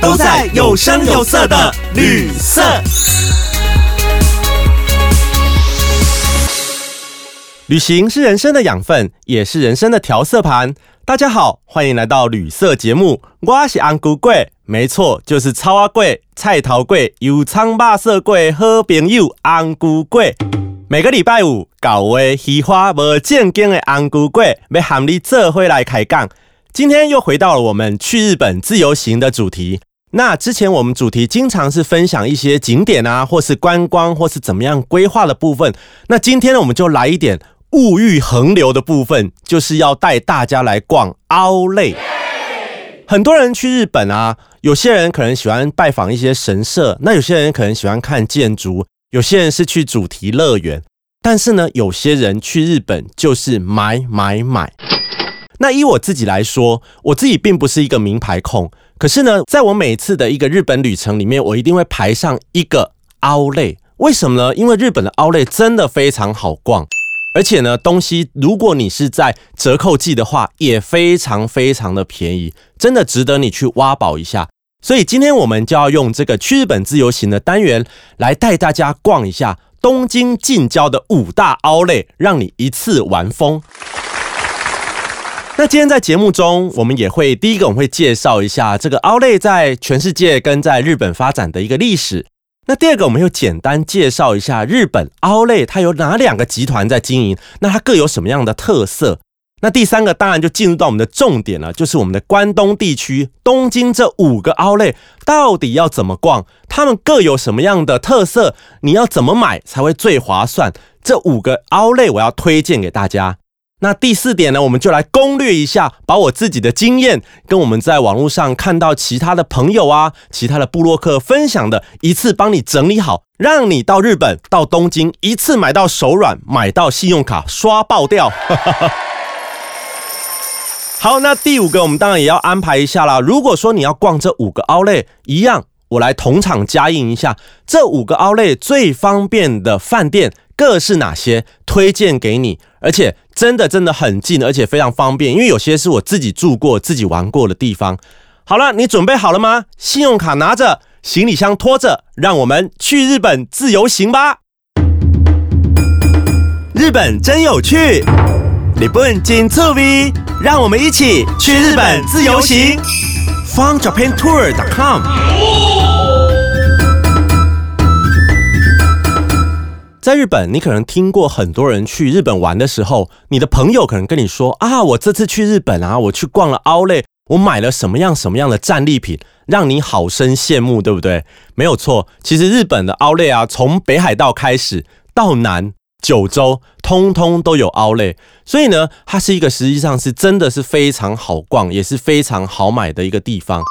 都在有声有色的旅色。旅行是人生的养分，也是人生的调色盘。大家好，欢迎来到旅色节目。我是安姑贵，没错，就是草阿贵、菜头贵、油葱巴色贵好朋友安姑贵。每个礼拜五，搞位喜欢无正经的安姑贵，要喊你做回来开讲。今天又回到了我们去日本自由行的主题。那之前我们主题经常是分享一些景点啊，或是观光，或是怎么样规划的部分。那今天呢，我们就来一点。物欲横流的部分，就是要带大家来逛凹类。很多人去日本啊，有些人可能喜欢拜访一些神社，那有些人可能喜欢看建筑，有些人是去主题乐园。但是呢，有些人去日本就是买买买。那以我自己来说，我自己并不是一个名牌控，可是呢，在我每次的一个日本旅程里面，我一定会排上一个凹类。为什么呢？因为日本的凹类真的非常好逛。而且呢，东西如果你是在折扣季的话，也非常非常的便宜，真的值得你去挖宝一下。所以今天我们就要用这个去日本自由行的单元来带大家逛一下东京近郊的五大凹类，让你一次玩疯。那今天在节目中，我们也会第一个我们会介绍一下这个凹类在全世界跟在日本发展的一个历史。那第二个，我们又简单介绍一下日本奥莱，它有哪两个集团在经营？那它各有什么样的特色？那第三个，当然就进入到我们的重点了，就是我们的关东地区东京这五个奥莱到底要怎么逛？他们各有什么样的特色？你要怎么买才会最划算？这五个奥莱我要推荐给大家。那第四点呢，我们就来攻略一下，把我自己的经验跟我们在网络上看到其他的朋友啊、其他的部落客分享的，一次帮你整理好，让你到日本、到东京一次买到手软，买到信用卡刷爆掉。好，那第五个我们当然也要安排一下啦。如果说你要逛这五个 Outlet，一样，我来同场加印一下这五个 Outlet 最方便的饭店。各是哪些推荐给你？而且真的真的很近，而且非常方便，因为有些是我自己住过、自己玩过的地方。好了，你准备好了吗？信用卡拿着，行李箱拖着，让我们去日本自由行吧！日本真有趣，日本真趣味，让我们一起去日本自由行。FunJapanTour.com 在日本，你可能听过很多人去日本玩的时候，你的朋友可能跟你说啊，我这次去日本啊，我去逛了 aule 我买了什么样什么样的战利品，让你好生羡慕，对不对？没有错，其实日本的 Outlet 啊，从北海道开始到南九州，通通都有 aule 所以呢，它是一个实际上是真的是非常好逛，也是非常好买的一个地方。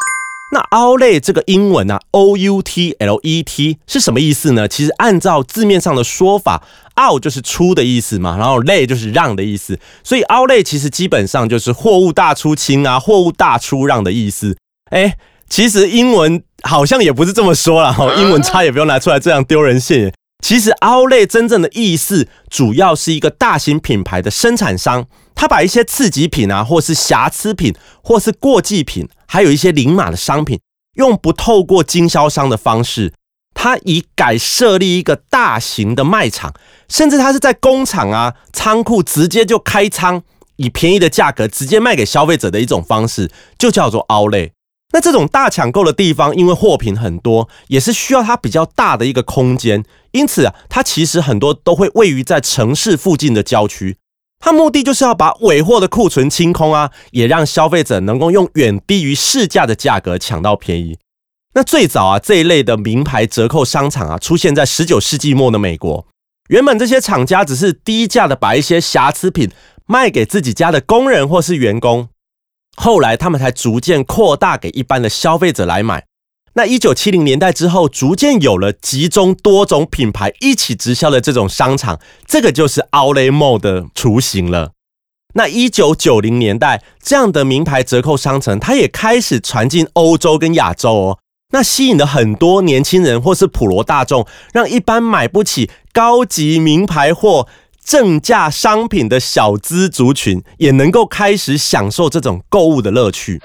那 Outlet 这个英文啊，O U T L E T 是什么意思呢？其实按照字面上的说法，out 就是出的意思嘛，然后 lay 就是让的意思，所以 Outlet 其实基本上就是货物大出清啊，货物大出让的意思。哎，其实英文好像也不是这么说啦哈，英文差也不用拿出来这样丢人现眼。其实 ole 真正的意思，主要是一个大型品牌的生产商，他把一些次级品啊，或是瑕疵品，或是过季品。还有一些零码的商品，用不透过经销商的方式，他以改设立一个大型的卖场，甚至他是在工厂啊仓库直接就开仓，以便宜的价格直接卖给消费者的一种方式，就叫做 ole。那这种大抢购的地方，因为货品很多，也是需要它比较大的一个空间，因此啊，它其实很多都会位于在城市附近的郊区。它目的就是要把尾货的库存清空啊，也让消费者能够用远低于市价的价格抢到便宜。那最早啊，这一类的名牌折扣商场啊，出现在十九世纪末的美国。原本这些厂家只是低价的把一些瑕疵品卖给自己家的工人或是员工，后来他们才逐渐扩大给一般的消费者来买。那一九七零年代之后，逐渐有了集中多种品牌一起直销的这种商场，这个就是 Outlet Mall 的雏形了。那一九九零年代，这样的名牌折扣商城，它也开始传进欧洲跟亚洲哦。那吸引了很多年轻人或是普罗大众，让一般买不起高级名牌货、正价商品的小资族群，也能够开始享受这种购物的乐趣。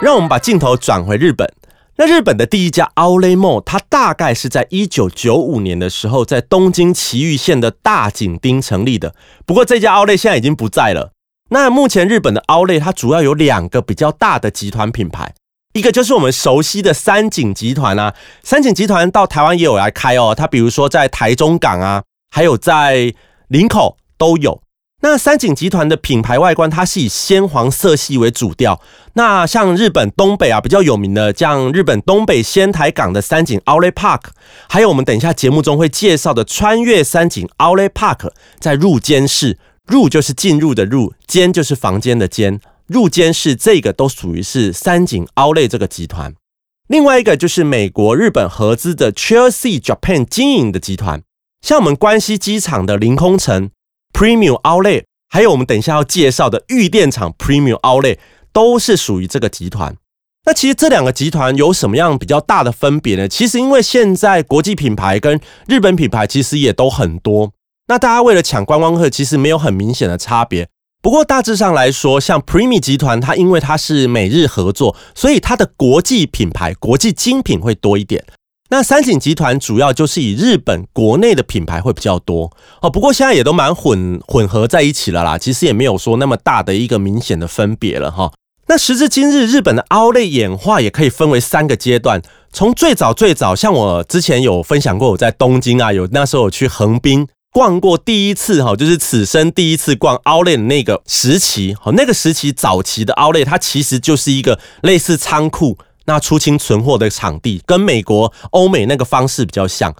让我们把镜头转回日本。那日本的第一家 Outlet Mall，它大概是在一九九五年的时候，在东京埼玉县的大井町成立的。不过这家 o u l e t 现在已经不在了。那目前日本的 o u l e t 它主要有两个比较大的集团品牌，一个就是我们熟悉的三井集团啊。三井集团到台湾也有来开哦，它比如说在台中港啊，还有在林口都有。那三井集团的品牌外观，它是以鲜黄色系为主调。那像日本东北啊比较有名的，像日本东北仙台港的三井 Outlet Park，还有我们等一下节目中会介绍的穿越三井 Outlet Park，在入间市，入就是进入的入，间就是房间的间，入间市这个都属于是三井 Outlet 这个集团。另外一个就是美国日本合资的 Chelsea Japan 经营的集团，像我们关西机场的凌空城。Premium Outlet，还有我们等一下要介绍的玉电厂 Premium Outlet，都是属于这个集团。那其实这两个集团有什么样比较大的分别呢？其实因为现在国际品牌跟日本品牌其实也都很多，那大家为了抢观光客，其实没有很明显的差别。不过大致上来说，像 Premium 集团，它因为它是美日合作，所以它的国际品牌、国际精品会多一点。那三井集团主要就是以日本国内的品牌会比较多哦，不过现在也都蛮混混合在一起了啦，其实也没有说那么大的一个明显的分别了哈。那时至今日，日本的奥莱演化也可以分为三个阶段，从最早最早，像我之前有分享过，我在东京啊，有那时候我去横滨逛过第一次哈，就是此生第一次逛 Outlet 的那个时期，好，那个时期早期的 Outlet 它其实就是一个类似仓库。那出清存货的场地跟美国、欧美那个方式比较像。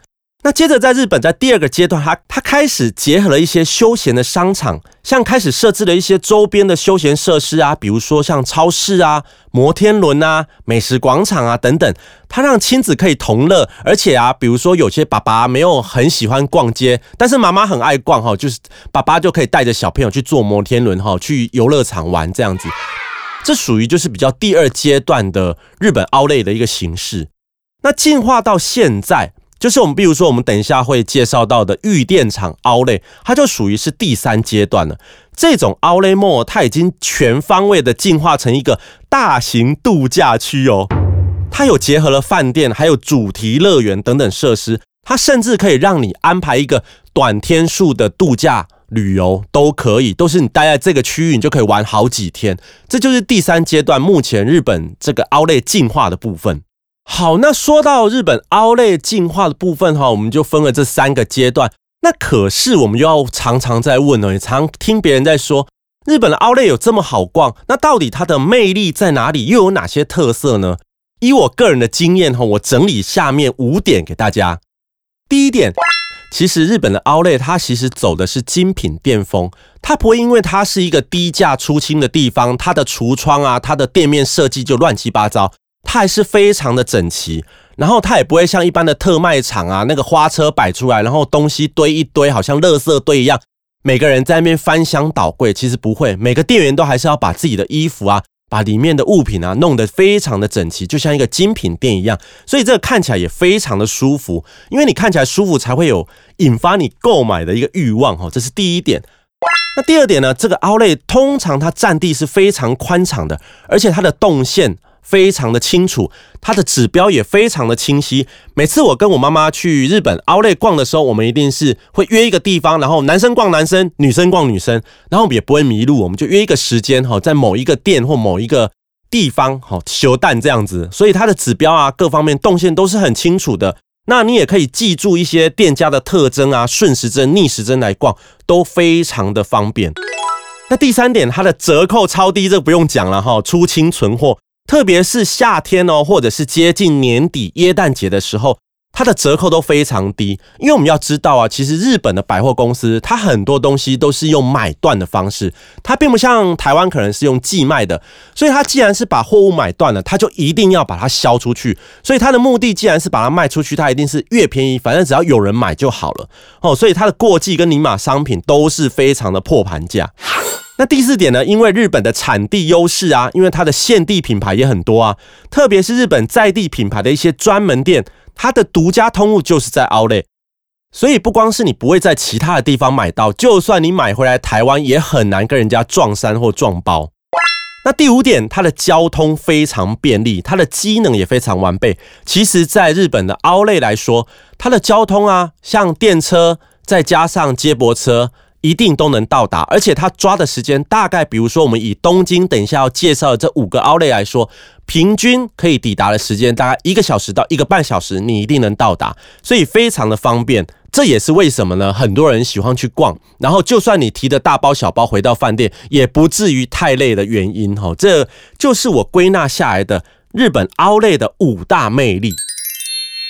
那接着在日本，在第二个阶段，他他开始结合了一些休闲的商场，像开始设置了一些周边的休闲设施啊，比如说像超市啊、摩天轮啊、美食广场啊等等，他让亲子可以同乐。而且啊，比如说有些爸爸没有很喜欢逛街，但是妈妈很爱逛哈，就是爸爸就可以带着小朋友去坐摩天轮哈，去游乐场玩这样子。这属于就是比较第二阶段的日本奥类的一个形式。那进化到现在，就是我们比如说我们等一下会介绍到的玉电厂奥类，它就属于是第三阶段了。这种奥类 mall 它已经全方位的进化成一个大型度假区哦。它有结合了饭店，还有主题乐园等等设施，它甚至可以让你安排一个短天数的度假。旅游都可以，都是你待在这个区域，你就可以玩好几天。这就是第三阶段，目前日本这个奥类进化的部分。好，那说到日本奥类进化的部分哈，我们就分了这三个阶段。那可是我们又要常常在问哦，也常听别人在说，日本的 Outlet 有这么好逛，那到底它的魅力在哪里？又有哪些特色呢？以我个人的经验哈，我整理下面五点给大家。第一点。其实日本的 o u l e 它其实走的是精品店风，它不会因为它是一个低价出清的地方，它的橱窗啊，它的店面设计就乱七八糟，它还是非常的整齐。然后它也不会像一般的特卖场啊，那个花车摆出来，然后东西堆一堆，好像垃圾堆一样，每个人在那边翻箱倒柜。其实不会，每个店员都还是要把自己的衣服啊。把里面的物品啊弄得非常的整齐，就像一个精品店一样，所以这个看起来也非常的舒服。因为你看起来舒服，才会有引发你购买的一个欲望哈。这是第一点。那第二点呢？这个 Outlet 通常它占地是非常宽敞的，而且它的动线。非常的清楚，它的指标也非常的清晰。每次我跟我妈妈去日本 Outlet 逛的时候，我们一定是会约一个地方，然后男生逛男生，女生逛女生，然后我们也不会迷路，我们就约一个时间哈，在某一个店或某一个地方哈休蛋这样子。所以它的指标啊，各方面动线都是很清楚的。那你也可以记住一些店家的特征啊，顺时针、逆时针来逛都非常的方便。那第三点，它的折扣超低，这不用讲了哈，出清存货。特别是夏天哦，或者是接近年底耶诞节的时候，它的折扣都非常低，因为我们要知道啊，其实日本的百货公司，它很多东西都是用买断的方式，它并不像台湾可能是用寄卖的，所以它既然是把货物买断了，它就一定要把它销出去，所以它的目的既然是把它卖出去，它一定是越便宜，反正只要有人买就好了哦，所以它的过季跟尼玛商品都是非常的破盘价。那第四点呢？因为日本的产地优势啊，因为它的限地品牌也很多啊，特别是日本在地品牌的一些专门店。它的独家通路就是在 Outlet，所以不光是你不会在其他的地方买到，就算你买回来台湾也很难跟人家撞衫或撞包。那第五点，它的交通非常便利，它的机能也非常完备。其实，在日本的 Outlet 来说，它的交通啊，像电车再加上接驳车。一定都能到达，而且他抓的时间大概，比如说我们以东京等一下要介绍的这五个奥类来说，平均可以抵达的时间大概一个小时到一个半小时，你一定能到达，所以非常的方便。这也是为什么呢？很多人喜欢去逛，然后就算你提的大包小包回到饭店，也不至于太累的原因。哈，这就是我归纳下来的日本奥类的五大魅力。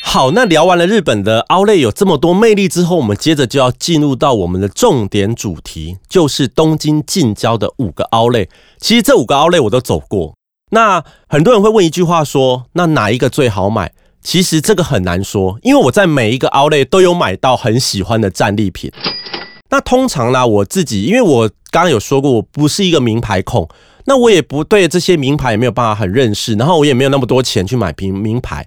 好，那聊完了日本的 Outlet 有这么多魅力之后，我们接着就要进入到我们的重点主题，就是东京近郊的五个 Outlet。其实这五个 Outlet 我都走过。那很多人会问一句话说：那哪一个最好买？其实这个很难说，因为我在每一个 Outlet 都有买到很喜欢的战利品。那通常呢，我自己因为我刚刚有说过，我不是一个名牌控，那我也不对这些名牌也没有办法很认识，然后我也没有那么多钱去买名名牌。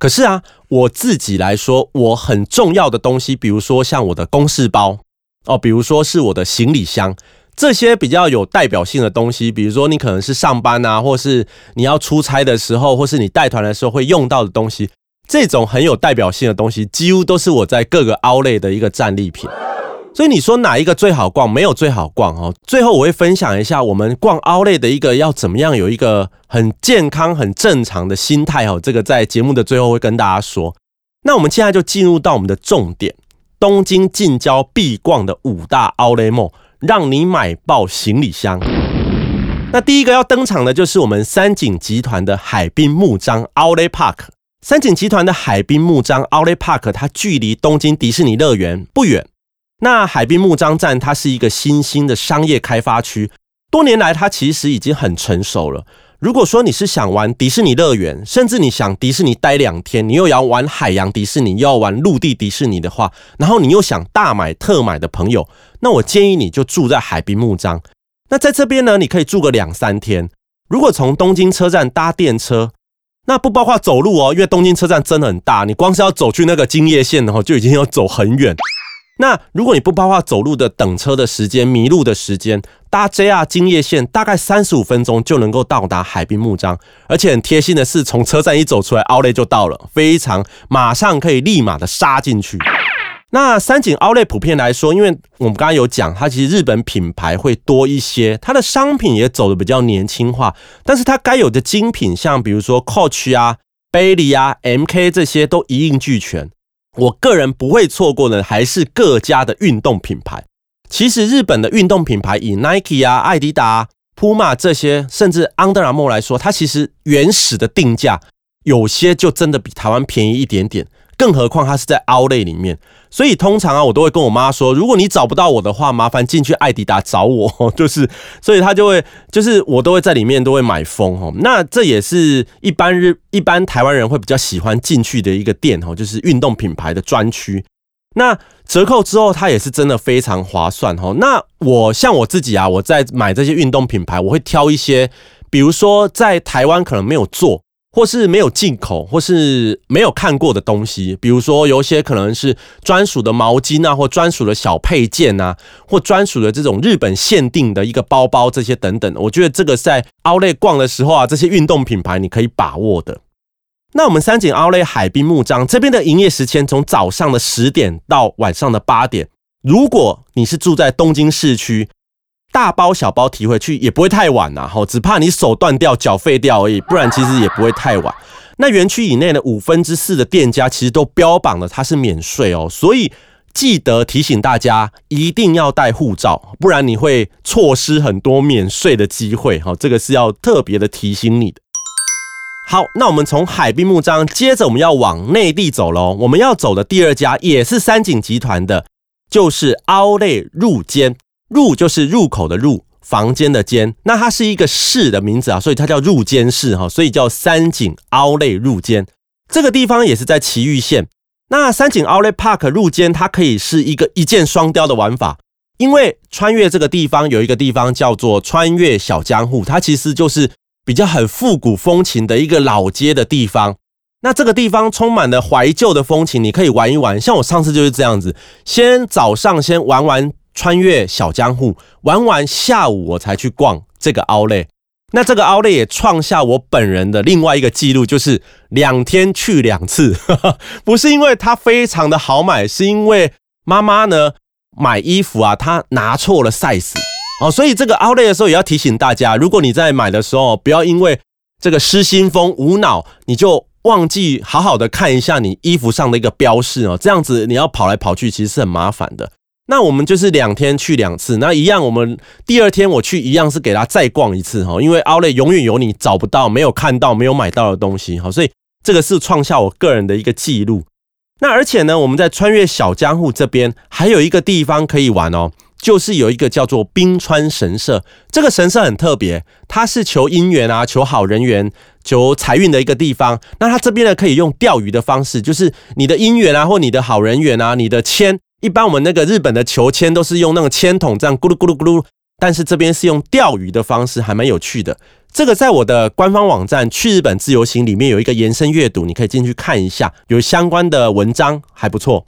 可是啊，我自己来说，我很重要的东西，比如说像我的公事包哦，比如说是我的行李箱，这些比较有代表性的东西，比如说你可能是上班啊，或是你要出差的时候，或是你带团的时候会用到的东西，这种很有代表性的东西，几乎都是我在各个凹类的一个战利品。所以你说哪一个最好逛？没有最好逛哦。最后我会分享一下我们逛 Outlet 的一个要怎么样有一个很健康、很正常的心态哦。这个在节目的最后会跟大家说。那我们现在就进入到我们的重点：东京近郊必逛的五大 Outlet Mall，让你买爆行李箱。那第一个要登场的就是我们三井集团的海滨木章 Outlet Park。三井集团的海滨木章 Outlet Park，它距离东京迪士尼乐园不远。那海滨木章站，它是一个新兴的商业开发区，多年来它其实已经很成熟了。如果说你是想玩迪士尼乐园，甚至你想迪士尼待两天，你又要玩海洋迪士尼，又要玩陆地迪士尼的话，然后你又想大买特买的朋友，那我建议你就住在海滨木章。那在这边呢，你可以住个两三天。如果从东京车站搭电车，那不包括走路哦，因为东京车站真的很大，你光是要走去那个金叶线的话，就已经要走很远。那如果你不包括走路的等车的时间、迷路的时间，搭 JR 金叶线大概三十五分钟就能够到达海滨木章，而且很贴心的是，从车站一走出来，奥莱就到了，非常马上可以立马的杀进去。那三井奥莱普遍来说，因为我们刚刚有讲，它其实日本品牌会多一些，它的商品也走的比较年轻化，但是它该有的精品，像比如说 Coach 啊、Bailey 啊、MK 这些都一应俱全。我个人不会错过的，还是各家的运动品牌。其实日本的运动品牌，以 Nike 啊、艾迪达、Puma 这些，甚至安德玛来说，它其实原始的定价有些就真的比台湾便宜一点点。更何况它是在 Outlet 里面，所以通常啊，我都会跟我妈说，如果你找不到我的话，麻烦进去艾迪达找我，就是，所以他就会，就是我都会在里面都会买疯哦。那这也是一般日一般台湾人会比较喜欢进去的一个店哦，就是运动品牌的专区。那折扣之后，它也是真的非常划算哦。那我像我自己啊，我在买这些运动品牌，我会挑一些，比如说在台湾可能没有做。或是没有进口，或是没有看过的东西，比如说有些可能是专属的毛巾啊，或专属的小配件啊，或专属的这种日本限定的一个包包，这些等等，我觉得这个在奥莱逛的时候啊，这些运动品牌你可以把握的。那我们三井奥莱海滨木章这边的营业时间从早上的十点到晚上的八点，如果你是住在东京市区。大包小包提回去也不会太晚呐，吼，只怕你手断掉、脚废掉而已，不然其实也不会太晚。那园区以内的五分之四的店家其实都标榜了它是免税哦，所以记得提醒大家一定要带护照，不然你会错失很多免税的机会。哈，这个是要特别的提醒你的。好，那我们从海滨木章，接着我们要往内地走喽。我们要走的第二家也是三井集团的，就是凹类入间。入就是入口的入，房间的间。那它是一个市的名字啊，所以它叫入间市哈，所以叫三井凹类入间。这个地方也是在崎玉县。那三井凹类 Park 入间，它可以是一个一箭双雕的玩法，因为穿越这个地方有一个地方叫做穿越小江户，它其实就是。比较很复古风情的一个老街的地方，那这个地方充满了怀旧的风情，你可以玩一玩。像我上次就是这样子，先早上先玩玩穿越小江户，玩完下午我才去逛这个奥莱。那这个奥莱也创下我本人的另外一个记录，就是两天去两次，不是因为它非常的好买，是因为妈妈呢买衣服啊，她拿错了 size。哦，所以这个 Outlet 的时候也要提醒大家，如果你在买的时候，不要因为这个失心疯、无脑，你就忘记好好的看一下你衣服上的一个标示哦。这样子你要跑来跑去，其实是很麻烦的。那我们就是两天去两次，那一样，我们第二天我去一样是给他再逛一次哈，因为奥莱永远有你找不到、没有看到、没有买到的东西哈，所以这个是创下我个人的一个记录。那而且呢，我们在穿越小江户这边还有一个地方可以玩哦。就是有一个叫做冰川神社，这个神社很特别，它是求姻缘啊、求好人缘、求财运的一个地方。那它这边呢，可以用钓鱼的方式，就是你的姻缘啊，或你的好人缘啊，你的签，一般我们那个日本的求签都是用那个签筒这样咕噜咕噜咕噜，但是这边是用钓鱼的方式，还蛮有趣的。这个在我的官方网站《去日本自由行》里面有一个延伸阅读，你可以进去看一下，有相关的文章，还不错。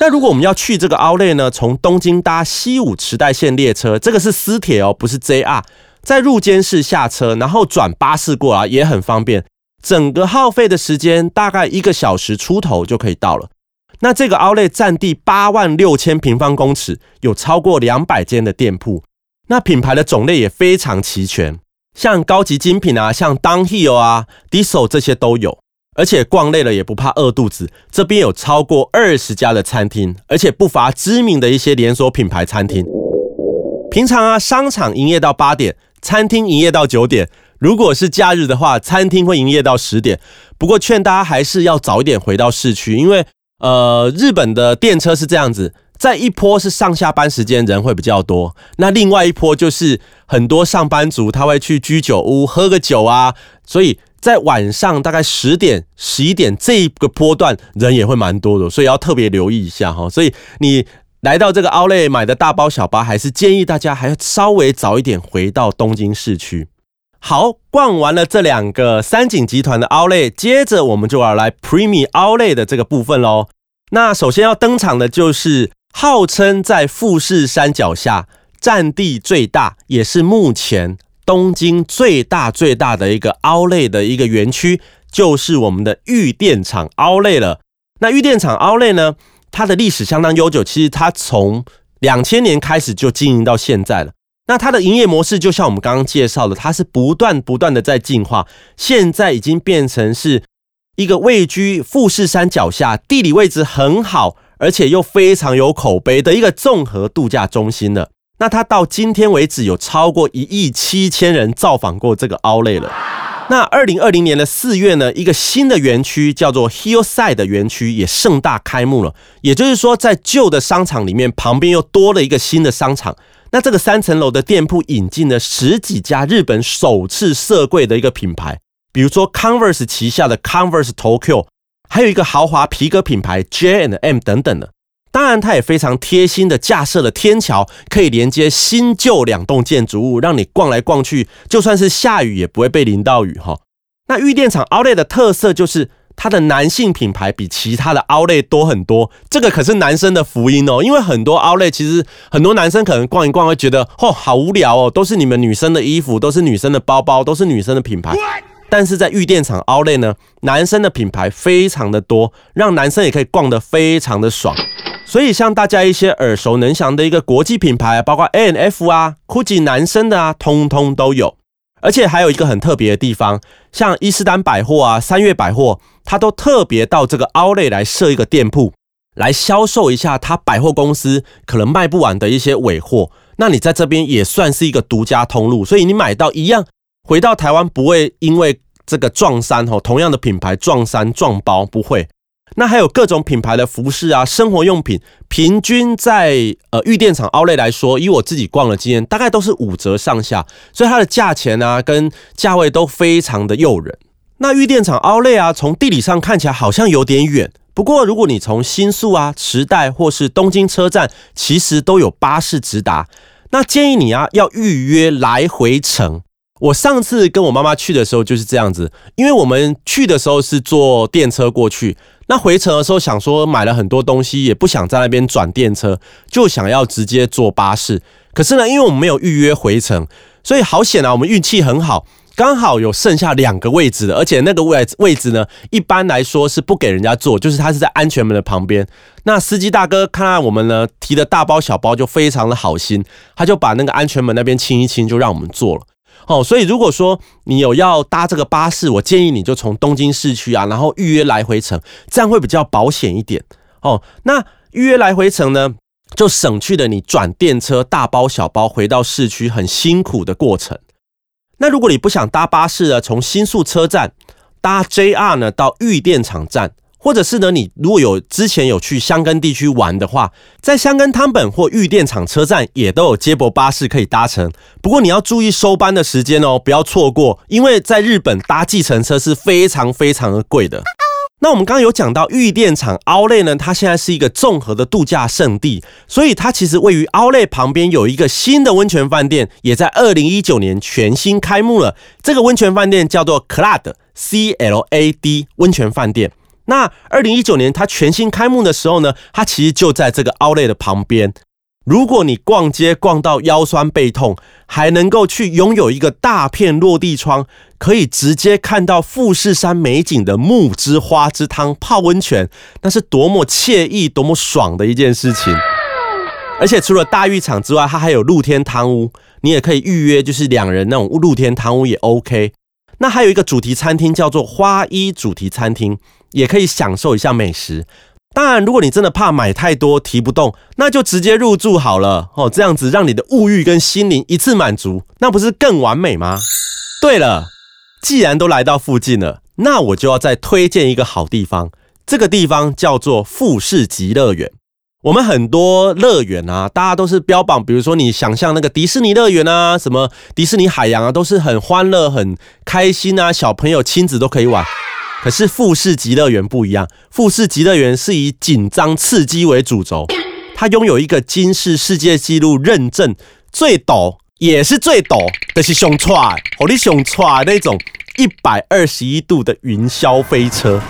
那如果我们要去这个奥莱呢？从东京搭西武池袋线列车，这个是私铁哦，不是 JR，在入间市下车，然后转巴士过来也很方便。整个耗费的时间大概一个小时出头就可以到了。那这个奥莱占地八万六千平方公尺，有超过两百间的店铺，那品牌的种类也非常齐全，像高级精品啊，像 Dunhill 啊、Diesel 这些都有。而且逛累了也不怕饿肚子，这边有超过二十家的餐厅，而且不乏知名的一些连锁品牌餐厅。平常啊，商场营业到八点，餐厅营业到九点。如果是假日的话，餐厅会营业到十点。不过劝大家还是要早一点回到市区，因为呃，日本的电车是这样子，在一波是上下班时间人会比较多，那另外一波就是很多上班族他会去居酒屋喝个酒啊，所以。在晚上大概十点、十一点这一个波段，人也会蛮多的，所以要特别留意一下哈。所以你来到这个奥莱买的大包小包，还是建议大家还要稍微早一点回到东京市区。好，逛完了这两个三井集团的奥莱，接着我们就要来 Premi 奥莱的这个部分喽。那首先要登场的就是号称在富士山脚下，占地最大，也是目前。东京最大最大的一个凹类的一个园区，就是我们的玉电厂凹类了。那玉电厂凹类呢，它的历史相当悠久，其实它从两千年开始就经营到现在了。那它的营业模式就像我们刚刚介绍的，它是不断不断的在进化，现在已经变成是一个位居富士山脚下，地理位置很好，而且又非常有口碑的一个综合度假中心了。那它到今天为止有超过一亿七千人造访过这个奥莱了。那二零二零年的四月呢，一个新的园区叫做 Hillside 的园区也盛大开幕了。也就是说，在旧的商场里面，旁边又多了一个新的商场。那这个三层楼的店铺引进了十几家日本首次设柜的一个品牌，比如说 Converse 旗下的 Converse Tokyo，还有一个豪华皮革品牌 J and M 等等的。当然，它也非常贴心的架设了天桥，可以连接新旧两栋建筑物，让你逛来逛去，就算是下雨也不会被淋到雨哈。那玉电厂 Outlet 的特色就是它的男性品牌比其他的 Outlet 多很多，这个可是男生的福音哦。因为很多 Outlet 其实很多男生可能逛一逛会觉得哦好无聊哦，都是你们女生的衣服，都是女生的包包，都是女生的品牌。但是在玉电厂 Outlet 呢，男生的品牌非常的多，让男生也可以逛得非常的爽。所以，像大家一些耳熟能详的一个国际品牌，包括 A N F 啊、GUCCI 男生的啊，通通都有。而且还有一个很特别的地方，像伊斯丹百货啊、三月百货，它都特别到这个 Outlet 来设一个店铺，来销售一下它百货公司可能卖不完的一些尾货。那你在这边也算是一个独家通路，所以你买到一样，回到台湾不会因为这个撞衫哦，同样的品牌撞衫撞包不会。那还有各种品牌的服饰啊，生活用品，平均在呃玉电厂 o u 来说，以我自己逛的经验，大概都是五折上下，所以它的价钱啊跟价位都非常的诱人。那玉电厂 o u 啊，从地理上看起来好像有点远，不过如果你从新宿啊、池袋或是东京车站，其实都有巴士直达。那建议你啊要预约来回程。我上次跟我妈妈去的时候就是这样子，因为我们去的时候是坐电车过去。那回程的时候想说买了很多东西，也不想在那边转电车，就想要直接坐巴士。可是呢，因为我们没有预约回程，所以好险啊！我们运气很好，刚好有剩下两个位置的，而且那个位位置呢，一般来说是不给人家坐，就是他是在安全门的旁边。那司机大哥看到我们呢提的大包小包，就非常的好心，他就把那个安全门那边清一清，就让我们坐了。哦，所以如果说你有要搭这个巴士，我建议你就从东京市区啊，然后预约来回程，这样会比较保险一点。哦，那预约来回程呢，就省去了你转电车大包小包回到市区很辛苦的过程。那如果你不想搭巴士呢，从新宿车站搭 JR 呢到玉电场站。或者是呢，你如果有之前有去香根地区玩的话，在香根汤本或玉电厂车站也都有接驳巴士可以搭乘。不过你要注意收班的时间哦，不要错过，因为在日本搭计程车是非常非常的贵的。那我们刚刚有讲到玉电厂奥莱呢，它现在是一个综合的度假胜地，所以它其实位于奥莱旁边有一个新的温泉饭店，也在二零一九年全新开幕了。这个温泉饭店叫做 Clad C L A D 温泉饭店。那二零一九年它全新开幕的时候呢，它其实就在这个 Outlet 的旁边。如果你逛街逛到腰酸背痛，还能够去拥有一个大片落地窗，可以直接看到富士山美景的木之花之汤泡温泉，那是多么惬意、多么爽的一件事情。而且除了大浴场之外，它还有露天汤屋，你也可以预约，就是两人那种露天汤屋也 OK。那还有一个主题餐厅叫做花衣主题餐厅。也可以享受一下美食。当然，如果你真的怕买太多提不动，那就直接入住好了哦。这样子让你的物欲跟心灵一次满足，那不是更完美吗？对了，既然都来到附近了，那我就要再推荐一个好地方。这个地方叫做富士极乐园。我们很多乐园啊，大家都是标榜，比如说你想象那个迪士尼乐园啊，什么迪士尼海洋啊，都是很欢乐、很开心啊，小朋友亲子都可以玩。可是富士极乐园不一样，富士极乐园是以紧张刺激为主轴，它拥有一个金氏世界纪录认证最陡也是最陡的是熊踹，火力熊踹那种一百二十一度的云霄飞车，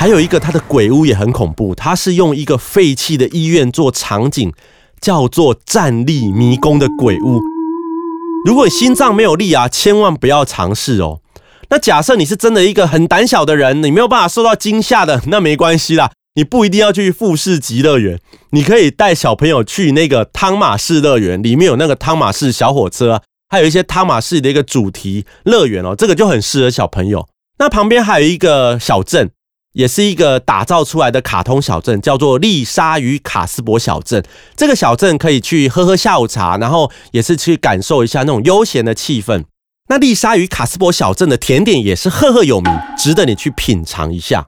还有一个它的鬼屋也很恐怖，它是用一个废弃的医院做场景，叫做站立迷宫的鬼屋。如果心脏没有力啊，千万不要尝试哦。那假设你是真的一个很胆小的人，你没有办法受到惊吓的，那没关系啦，你不一定要去富士极乐园，你可以带小朋友去那个汤马士乐园，里面有那个汤马士小火车，还有一些汤马士的一个主题乐园哦，这个就很适合小朋友。那旁边还有一个小镇，也是一个打造出来的卡通小镇，叫做丽莎与卡斯伯小镇。这个小镇可以去喝喝下午茶，然后也是去感受一下那种悠闲的气氛。那丽莎与卡斯伯小镇的甜点也是赫赫有名，值得你去品尝一下。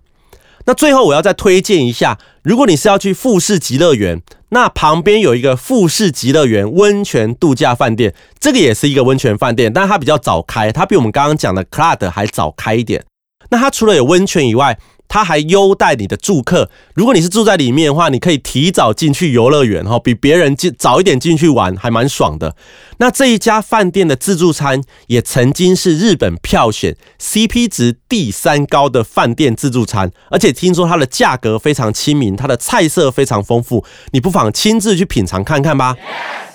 那最后我要再推荐一下，如果你是要去富士极乐园，那旁边有一个富士极乐园温泉度假饭店，这个也是一个温泉饭店，但它比较早开，它比我们刚刚讲的 Clad 还早开一点。那它除了有温泉以外，他还优待你的住客，如果你是住在里面的话，你可以提早进去游乐园哈，比别人进早一点进去玩，还蛮爽的。那这一家饭店的自助餐也曾经是日本票选 CP 值第三高的饭店自助餐，而且听说它的价格非常亲民，它的菜色非常丰富，你不妨亲自去品尝看看吧。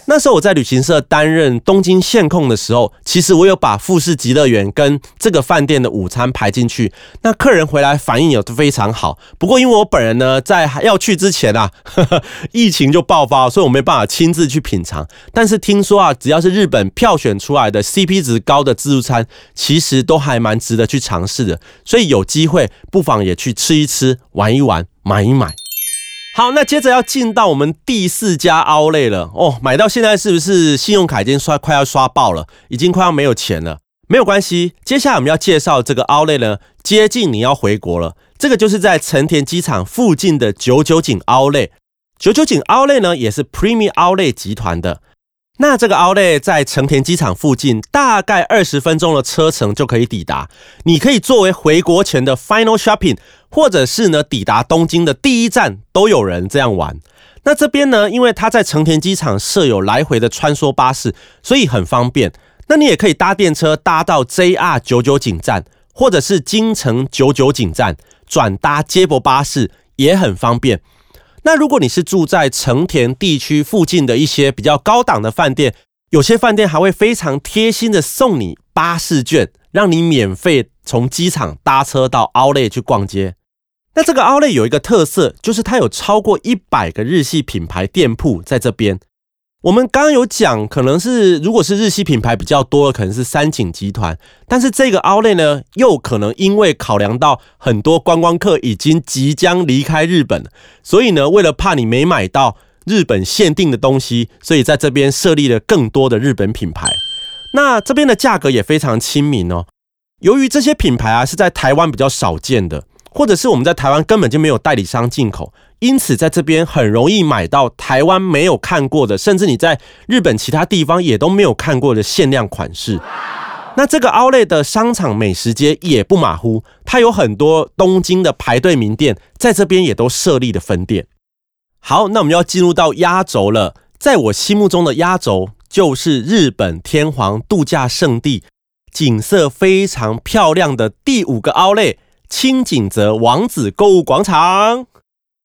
那时候我在旅行社担任东京线控的时候，其实我有把富士极乐园跟这个饭店的午餐排进去。那客人回来反应也非常好。不过因为我本人呢在要去之前啊，疫情就爆发，所以我没办法亲自去品尝。但是听说啊，只要是日本票选出来的 CP 值高的自助餐，其实都还蛮值得去尝试的。所以有机会不妨也去吃一吃、玩一玩、买一买。好，那接着要进到我们第四家奥莱了哦。买到现在是不是信用卡已经刷快要刷爆了，已经快要没有钱了？没有关系。接下来我们要介绍这个奥莱呢，接近你要回国了。这个就是在成田机场附近的九九井奥莱。九九井奥莱呢，也是 Premium 凹类集团的。那这个奥莱在成田机场附近，大概二十分钟的车程就可以抵达。你可以作为回国前的 Final Shopping，或者是呢抵达东京的第一站，都有人这样玩。那这边呢，因为它在成田机场设有来回的穿梭巴士，所以很方便。那你也可以搭电车搭到 JR 九九井站，或者是京城九九井站，转搭接驳巴士也很方便。那如果你是住在成田地区附近的一些比较高档的饭店，有些饭店还会非常贴心的送你巴士券，让你免费从机场搭车到 Outlet 去逛街。那这个 Outlet 有一个特色，就是它有超过一百个日系品牌店铺在这边。我们刚刚有讲，可能是如果是日系品牌比较多的，可能是三井集团。但是这个 Outlet 呢，又可能因为考量到很多观光客已经即将离开日本，所以呢，为了怕你没买到日本限定的东西，所以在这边设立了更多的日本品牌。那这边的价格也非常亲民哦。由于这些品牌啊是在台湾比较少见的。或者是我们在台湾根本就没有代理商进口，因此在这边很容易买到台湾没有看过的，甚至你在日本其他地方也都没有看过的限量款式。那这个 Outlet 的商场美食街也不马虎，它有很多东京的排队名店，在这边也都设立的分店。好，那我们要进入到压轴了，在我心目中的压轴就是日本天皇度假胜地，景色非常漂亮的第五个 Outlet。青井泽王子购物广场，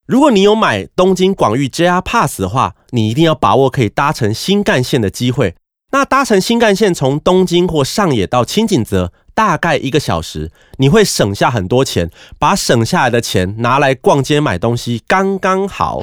如果你有买东京广域 JR Pass 的话，你一定要把握可以搭乘新干线的机会。那搭乘新干线从东京或上野到青井泽，大概一个小时，你会省下很多钱，把省下来的钱拿来逛街买东西，刚刚好。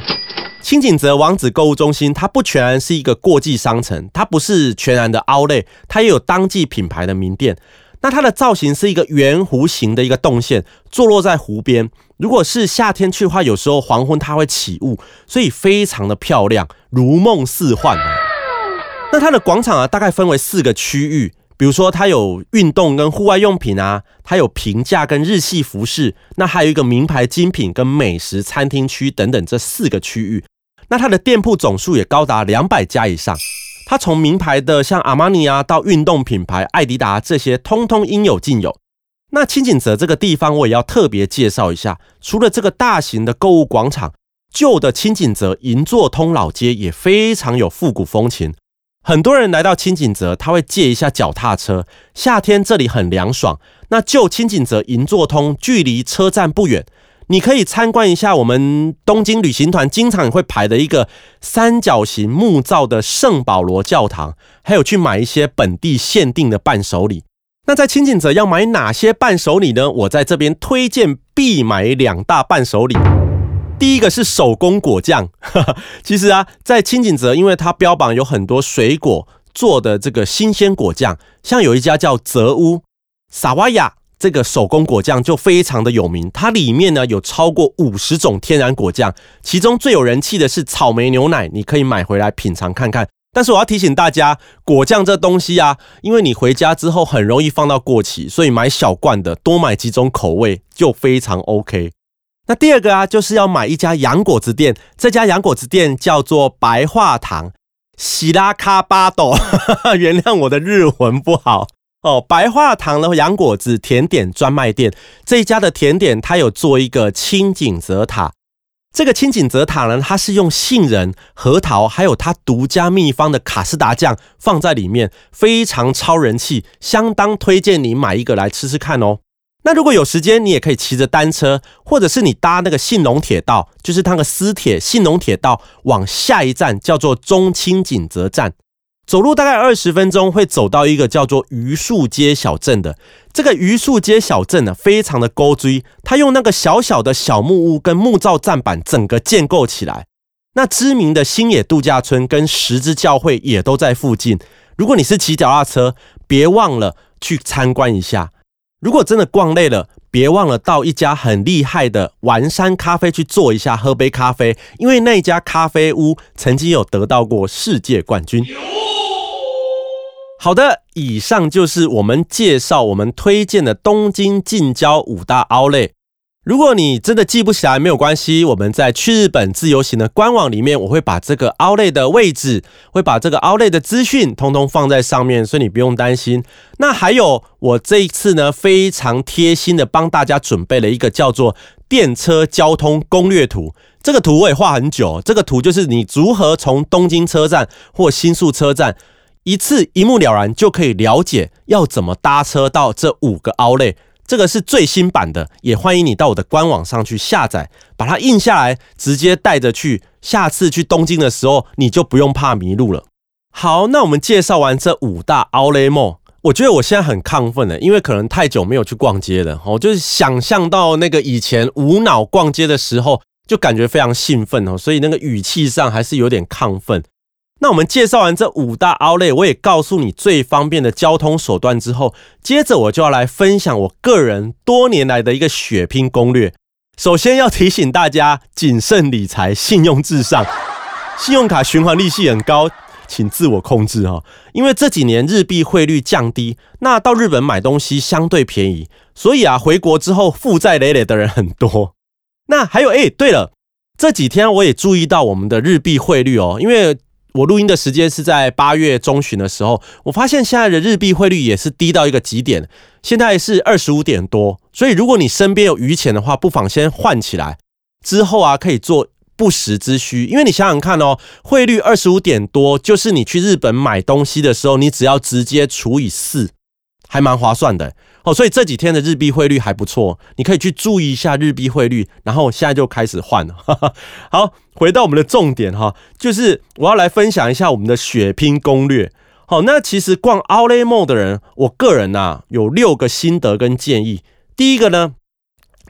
青井泽王子购物中心，它不全然是一个过季商城，它不是全然的 Outlet，它也有当季品牌的名店。那它的造型是一个圆弧形的一个动线，坐落在湖边。如果是夏天去的话，有时候黄昏它会起雾，所以非常的漂亮，如梦似幻。那它的广场啊，大概分为四个区域，比如说它有运动跟户外用品啊，它有平价跟日系服饰，那还有一个名牌精品跟美食餐厅区等等这四个区域。那它的店铺总数也高达两百家以上。它从名牌的像阿玛尼啊，到运动品牌艾迪达这些，通通应有尽有。那清景泽这个地方，我也要特别介绍一下。除了这个大型的购物广场，旧的清景泽银座通老街也非常有复古风情。很多人来到清景泽，他会借一下脚踏车。夏天这里很凉爽。那旧清景泽银座通距离车站不远。你可以参观一下我们东京旅行团经常会排的一个三角形木造的圣保罗教堂，还有去买一些本地限定的伴手礼。那在清景泽要买哪些伴手礼呢？我在这边推荐必买两大伴手礼。第一个是手工果酱，其实啊，在清景泽，因为它标榜有很多水果做的这个新鲜果酱，像有一家叫泽屋萨瓦亚。这个手工果酱就非常的有名，它里面呢有超过五十种天然果酱，其中最有人气的是草莓牛奶，你可以买回来品尝看看。但是我要提醒大家，果酱这东西啊，因为你回家之后很容易放到过期，所以买小罐的，多买几种口味就非常 OK。那第二个啊，就是要买一家洋果子店，这家洋果子店叫做白化堂，喜拉卡巴斗，原谅我的日文不好。哦，白化堂的洋果子甜点专卖店这一家的甜点，它有做一个青井泽塔。这个青井泽塔呢，它是用杏仁、核桃，还有它独家秘方的卡斯达酱放在里面，非常超人气，相当推荐你买一个来吃吃看哦。那如果有时间，你也可以骑着单车，或者是你搭那个信浓铁道，就是那个私铁信浓铁道，往下一站叫做中青锦泽站。走路大概二十分钟，会走到一个叫做榆树街小镇的。这个榆树街小镇呢，非常的高追，它用那个小小的小木屋跟木造站板整个建构起来。那知名的星野度假村跟十字教会也都在附近。如果你是骑脚踏车，别忘了去参观一下。如果真的逛累了，别忘了到一家很厉害的丸山咖啡去坐一下，喝杯咖啡，因为那家咖啡屋曾经有得到过世界冠军。好的，以上就是我们介绍我们推荐的东京近郊五大奥类。如果你真的记不起来，没有关系，我们在去日本自由行的官网里面，我会把这个 Outlet 的位置，会把这个 Outlet 的资讯通通放在上面，所以你不用担心。那还有，我这一次呢，非常贴心的帮大家准备了一个叫做电车交通攻略图。这个图我也画很久，这个图就是你如何从东京车站或新宿车站。一次一目了然就可以了解要怎么搭车到这五个 Outlet，这个是最新版的，也欢迎你到我的官网上去下载，把它印下来，直接带着去。下次去东京的时候，你就不用怕迷路了。好，那我们介绍完这五大 Outlet Mall，我觉得我现在很亢奋了，因为可能太久没有去逛街了，我就是想象到那个以前无脑逛街的时候，就感觉非常兴奋哦，所以那个语气上还是有点亢奋。那我们介绍完这五大 Outlet，我也告诉你最方便的交通手段之后，接着我就要来分享我个人多年来的一个血拼攻略。首先要提醒大家谨慎理财，信用至上，信用卡循环利息很高，请自我控制哈。因为这几年日币汇率降低，那到日本买东西相对便宜，所以啊，回国之后负债累累的人很多。那还有哎，对了，这几天我也注意到我们的日币汇率哦，因为。我录音的时间是在八月中旬的时候，我发现现在的日币汇率也是低到一个极点，现在是二十五点多。所以如果你身边有余钱的话，不妨先换起来，之后啊可以做不时之需。因为你想想看哦，汇率二十五点多，就是你去日本买东西的时候，你只要直接除以四，还蛮划算的。哦，所以这几天的日币汇率还不错，你可以去注意一下日币汇率，然后现在就开始换了。好，回到我们的重点哈，就是我要来分享一下我们的血拼攻略。好，那其实逛 Outlet Mall 的人，我个人呐有六个心得跟建议。第一个呢，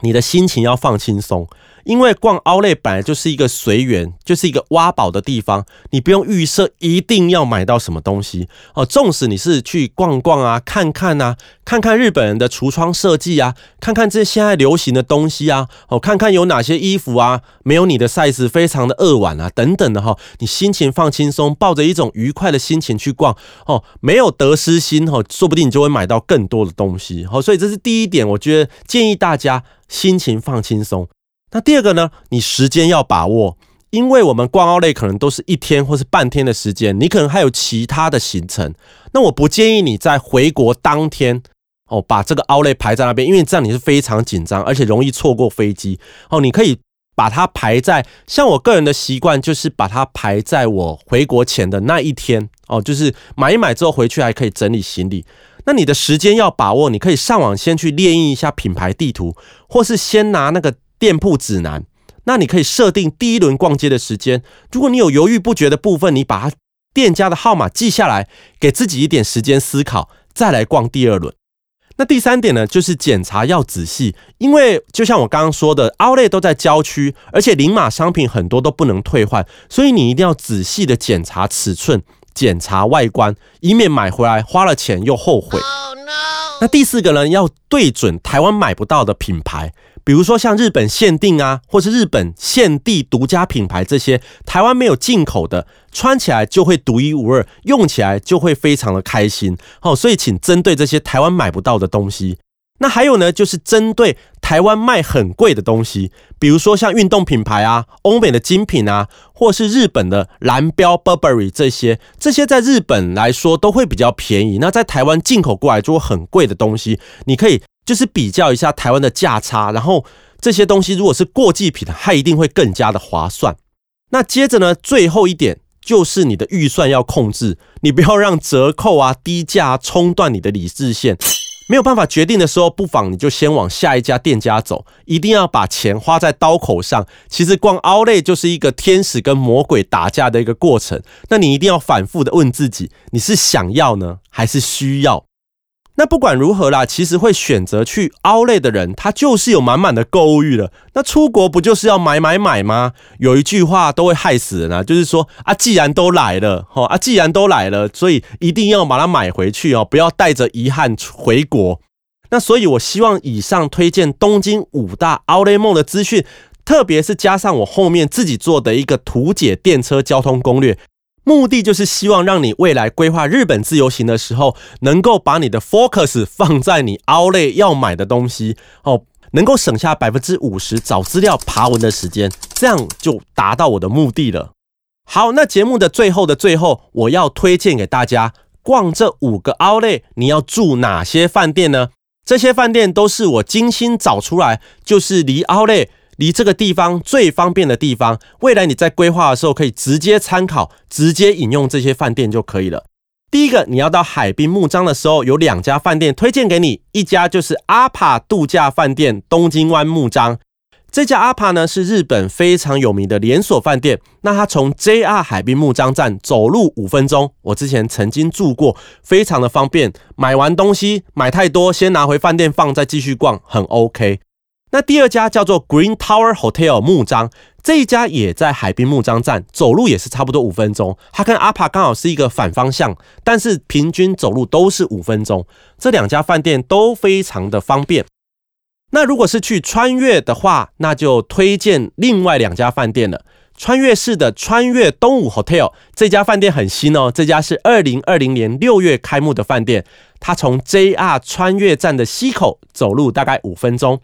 你的心情要放轻松。因为逛 Outlet 本来就是一个随缘，就是一个挖宝的地方，你不用预设一定要买到什么东西哦。纵使你是去逛逛啊，看看啊，看看日本人的橱窗设计啊，看看这现在流行的东西啊，哦，看看有哪些衣服啊，没有你的 size，非常的二晚啊，等等的哈。你心情放轻松，抱着一种愉快的心情去逛哦，没有得失心哦，说不定你就会买到更多的东西。哦，所以这是第一点，我觉得建议大家心情放轻松。那第二个呢？你时间要把握，因为我们逛奥类可能都是一天或是半天的时间，你可能还有其他的行程。那我不建议你在回国当天哦，把这个奥类排在那边，因为这样你是非常紧张，而且容易错过飞机哦。你可以把它排在，像我个人的习惯就是把它排在我回国前的那一天哦，就是买一买之后回去还可以整理行李。那你的时间要把握，你可以上网先去列印一下品牌地图，或是先拿那个。店铺指南，那你可以设定第一轮逛街的时间。如果你有犹豫不决的部分，你把它店家的号码记下来，给自己一点时间思考，再来逛第二轮。那第三点呢，就是检查要仔细，因为就像我刚刚说的，Outlet 都在郊区，而且零码商品很多都不能退换，所以你一定要仔细的检查尺寸、检查外观，以免买回来花了钱又后悔。那第四个呢，要对准台湾买不到的品牌。比如说像日本限定啊，或是日本限地独家品牌这些，台湾没有进口的，穿起来就会独一无二，用起来就会非常的开心。好，所以请针对这些台湾买不到的东西。那还有呢，就是针对台湾卖很贵的东西，比如说像运动品牌啊、欧美的精品啊，或是日本的蓝标 Burberry 这些，这些在日本来说都会比较便宜。那在台湾进口过来就会很贵的东西，你可以。就是比较一下台湾的价差，然后这些东西如果是过季品，它一定会更加的划算。那接着呢，最后一点就是你的预算要控制，你不要让折扣啊、低价冲断你的理智线。没有办法决定的时候，不妨你就先往下一家店家走，一定要把钱花在刀口上。其实逛 Outlet 就是一个天使跟魔鬼打架的一个过程，那你一定要反复的问自己，你是想要呢，还是需要？那不管如何啦，其实会选择去 Outlet 的人，他就是有满满的购物欲了。那出国不就是要买买买吗？有一句话都会害死人啊，就是说啊，既然都来了，哈啊，既然都来了，所以一定要把它买回去哦，不要带着遗憾回国。那所以，我希望以上推荐东京五大 Outlet Mall 的资讯，特别是加上我后面自己做的一个图解电车交通攻略。目的就是希望让你未来规划日本自由行的时候，能够把你的 focus 放在你 Outlet 要买的东西哦，能够省下百分之五十找资料爬文的时间，这样就达到我的目的了。好，那节目的最后的最后，我要推荐给大家，逛这五个 Outlet，你要住哪些饭店呢？这些饭店都是我精心找出来，就是离 Outlet。离这个地方最方便的地方，未来你在规划的时候可以直接参考、直接引用这些饭店就可以了。第一个，你要到海滨木章的时候，有两家饭店推荐给你，一家就是阿帕度假饭店东京湾木章。这家阿帕呢是日本非常有名的连锁饭店，那它从 JR 海滨木章站走路五分钟，我之前曾经住过，非常的方便。买完东西买太多，先拿回饭店放，再继续逛，很 OK。那第二家叫做 Green Tower Hotel 木章，这一家也在海滨木章站，走路也是差不多五分钟。它跟阿帕刚好是一个反方向，但是平均走路都是五分钟。这两家饭店都非常的方便。那如果是去穿越的话，那就推荐另外两家饭店了。穿越式的穿越东武 Hotel 这家饭店很新哦，这家是二零二零年六月开幕的饭店，它从 JR 穿越站的西口走路大概五分钟。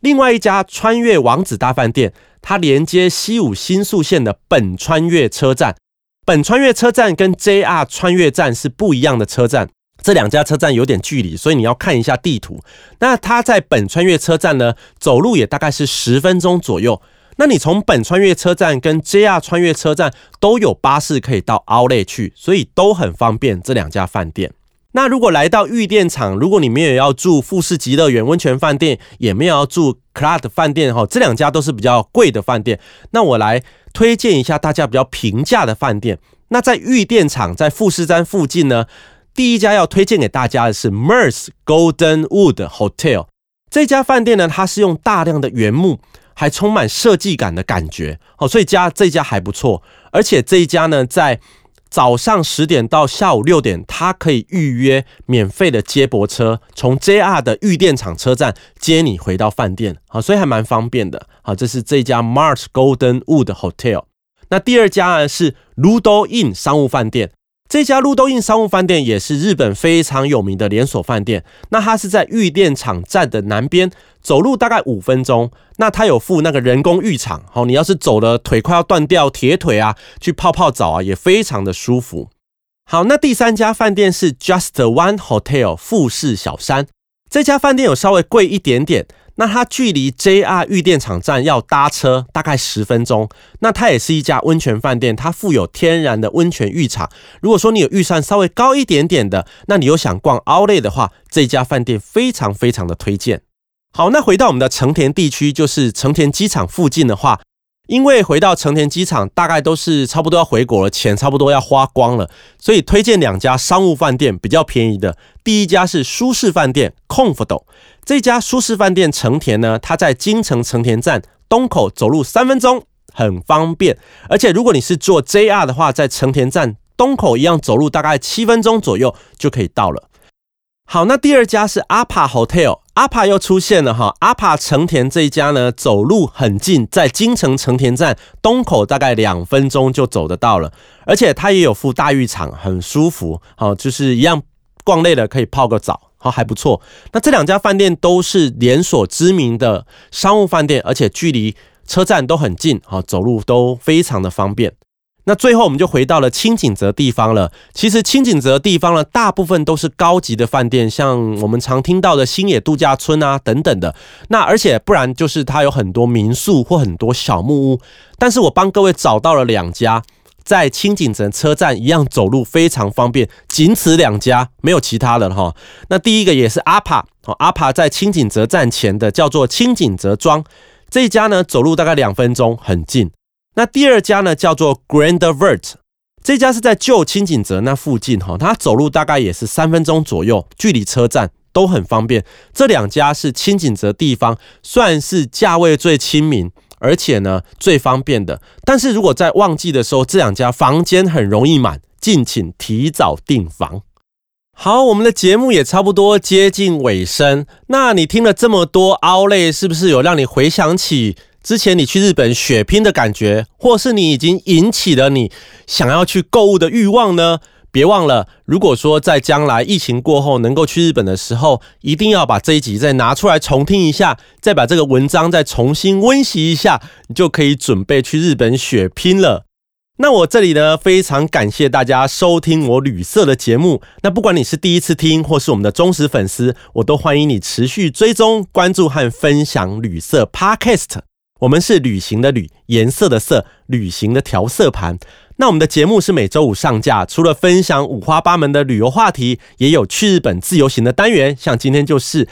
另外一家穿越王子大饭店，它连接西武新宿线的本穿越车站。本穿越车站跟 JR 穿越站是不一样的车站，这两家车站有点距离，所以你要看一下地图。那它在本穿越车站呢，走路也大概是十分钟左右。那你从本穿越车站跟 JR 穿越车站都有巴士可以到 Outlet 去，所以都很方便。这两家饭店。那如果来到玉电厂，如果你没有要住富士极乐园温泉饭店，也没有要住 Club 饭店哈，这两家都是比较贵的饭店。那我来推荐一下大家比较平价的饭店。那在玉电厂在富士山附近呢，第一家要推荐给大家的是 Mers Golden Wood Hotel。这家饭店呢，它是用大量的原木，还充满设计感的感觉哦，所以家这家还不错。而且这一家呢，在早上十点到下午六点，他可以预约免费的接驳车，从 JR 的预电厂车站接你回到饭店，好，所以还蛮方便的。好，这是这家 March Golden Wood Hotel。那第二家呢是 Ludo Inn 商务饭店。这家路都印商务饭店也是日本非常有名的连锁饭店。那它是在玉电场站的南边，走路大概五分钟。那它有附那个人工浴场，好，你要是走了腿快要断掉，铁腿啊，去泡泡澡啊，也非常的舒服。好，那第三家饭店是 Just One Hotel 富士小山。这家饭店有稍微贵一点点。那它距离 JR 玉电厂站要搭车大概十分钟。那它也是一家温泉饭店，它附有天然的温泉浴场。如果说你有预算稍微高一点点的，那你又想逛 Outlet 的话，这家饭店非常非常的推荐。好，那回到我们的成田地区，就是成田机场附近的话。因为回到成田机场，大概都是差不多要回国了，钱差不多要花光了，所以推荐两家商务饭店比较便宜的。第一家是舒适饭店 Comfort，这家舒适饭店成田呢，它在京城成田站东口走路三分钟，很方便。而且如果你是坐 JR 的话，在成田站东口一样走路大概七分钟左右就可以到了。好，那第二家是阿帕 Hotel，阿帕又出现了哈。阿帕成田这一家呢，走路很近，在京城成田站东口大概两分钟就走得到了，而且它也有附大浴场，很舒服。好，就是一样逛累了可以泡个澡，好还不错。那这两家饭店都是连锁知名的商务饭店，而且距离车站都很近，好走路都非常的方便。那最后我们就回到了清景泽地方了。其实清景泽地方呢，大部分都是高级的饭店，像我们常听到的星野度假村啊等等的。那而且不然就是它有很多民宿或很多小木屋。但是我帮各位找到了两家，在清景泽车站一样走路非常方便，仅此两家，没有其他的哈。那第一个也是阿帕哦，阿帕在清景泽站前的叫做清景泽庄这一家呢，走路大概两分钟，很近。那第二家呢，叫做 Grand Vert，这家是在旧清景泽那附近哈，它走路大概也是三分钟左右，距离车站都很方便。这两家是清景泽地方算是价位最亲民，而且呢最方便的。但是如果在旺季的时候，这两家房间很容易满，敬请提早订房。好，我们的节目也差不多接近尾声，那你听了这么多凹类，是不是有让你回想起？之前你去日本血拼的感觉，或是你已经引起了你想要去购物的欲望呢？别忘了，如果说在将来疫情过后能够去日本的时候，一定要把这一集再拿出来重听一下，再把这个文章再重新温习一下，你就可以准备去日本血拼了。那我这里呢，非常感谢大家收听我旅社的节目。那不管你是第一次听，或是我们的忠实粉丝，我都欢迎你持续追踪、关注和分享旅社 Podcast。我们是旅行的旅，颜色的色，旅行的调色盘。那我们的节目是每周五上架，除了分享五花八门的旅游话题，也有去日本自由行的单元，像今天就是。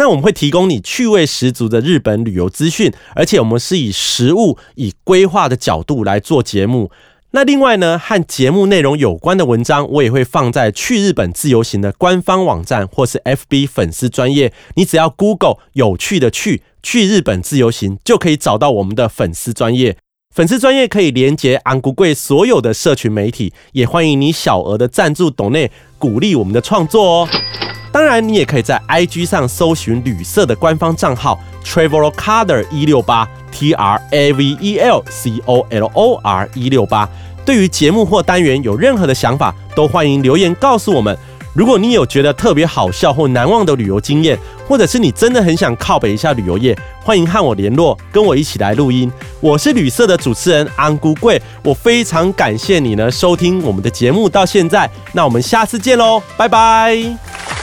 那我们会提供你趣味十足的日本旅游资讯，而且我们是以食物、以规划的角度来做节目。那另外呢，和节目内容有关的文章，我也会放在去日本自由行的官方网站或是 FB 粉丝专业。你只要 Google 有趣的去去日本自由行，就可以找到我们的粉丝专业。粉丝专业可以连接昂古贵所有的社群媒体，也欢迎你小额的赞助董内鼓励我们的创作哦。当然，你也可以在 IG 上搜寻旅社的官方账号 Travelcaller 一六八 T R A V E L C O L O R 一六八。对于节目或单元有任何的想法，都欢迎留言告诉我们。如果你有觉得特别好笑或难忘的旅游经验，或者是你真的很想靠北一下旅游业，欢迎和我联络，跟我一起来录音。我是旅社的主持人安姑贵，我非常感谢你呢收听我们的节目到现在，那我们下次见喽，拜拜。